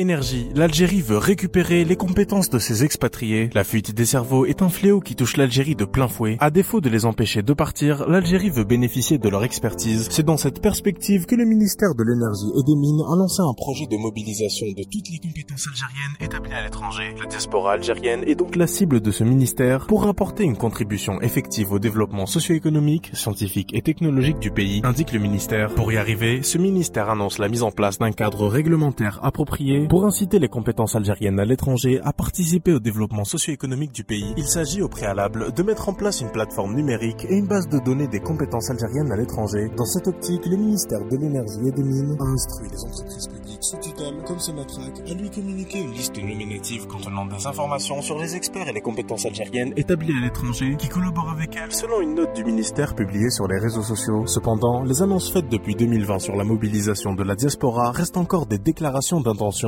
Énergie, l'Algérie veut récupérer les compétences de ses expatriés. La fuite des cerveaux est un fléau qui touche l'Algérie de plein fouet. À défaut de les empêcher de partir, l'Algérie veut bénéficier de leur expertise. C'est dans cette perspective que le ministère de l'Énergie et des Mines a lancé un projet de mobilisation de toutes les compétences algériennes établies à l'étranger. La diaspora algérienne est donc la cible de ce ministère pour apporter une contribution effective au développement socio-économique, scientifique et technologique du pays, indique le ministère. Pour y arriver, ce ministère annonce la mise en place d'un cadre réglementaire approprié pour inciter les compétences algériennes à l'étranger à participer au développement socio-économique du pays, il s'agit au préalable de mettre en place une plateforme numérique et une base de données des compétences algériennes à l'étranger. Dans cette optique, le ministère de l'Énergie et des Mines a instruit les entreprises publiques sous tutelle comme Sonatrach à lui communiquer une liste nominative contenant des informations sur les experts et les compétences algériennes établis à l'étranger qui collaborent avec elles selon une note du ministère publiée sur les réseaux sociaux. Cependant, les annonces faites depuis 2020 sur la mobilisation de la diaspora restent encore des déclarations d'intention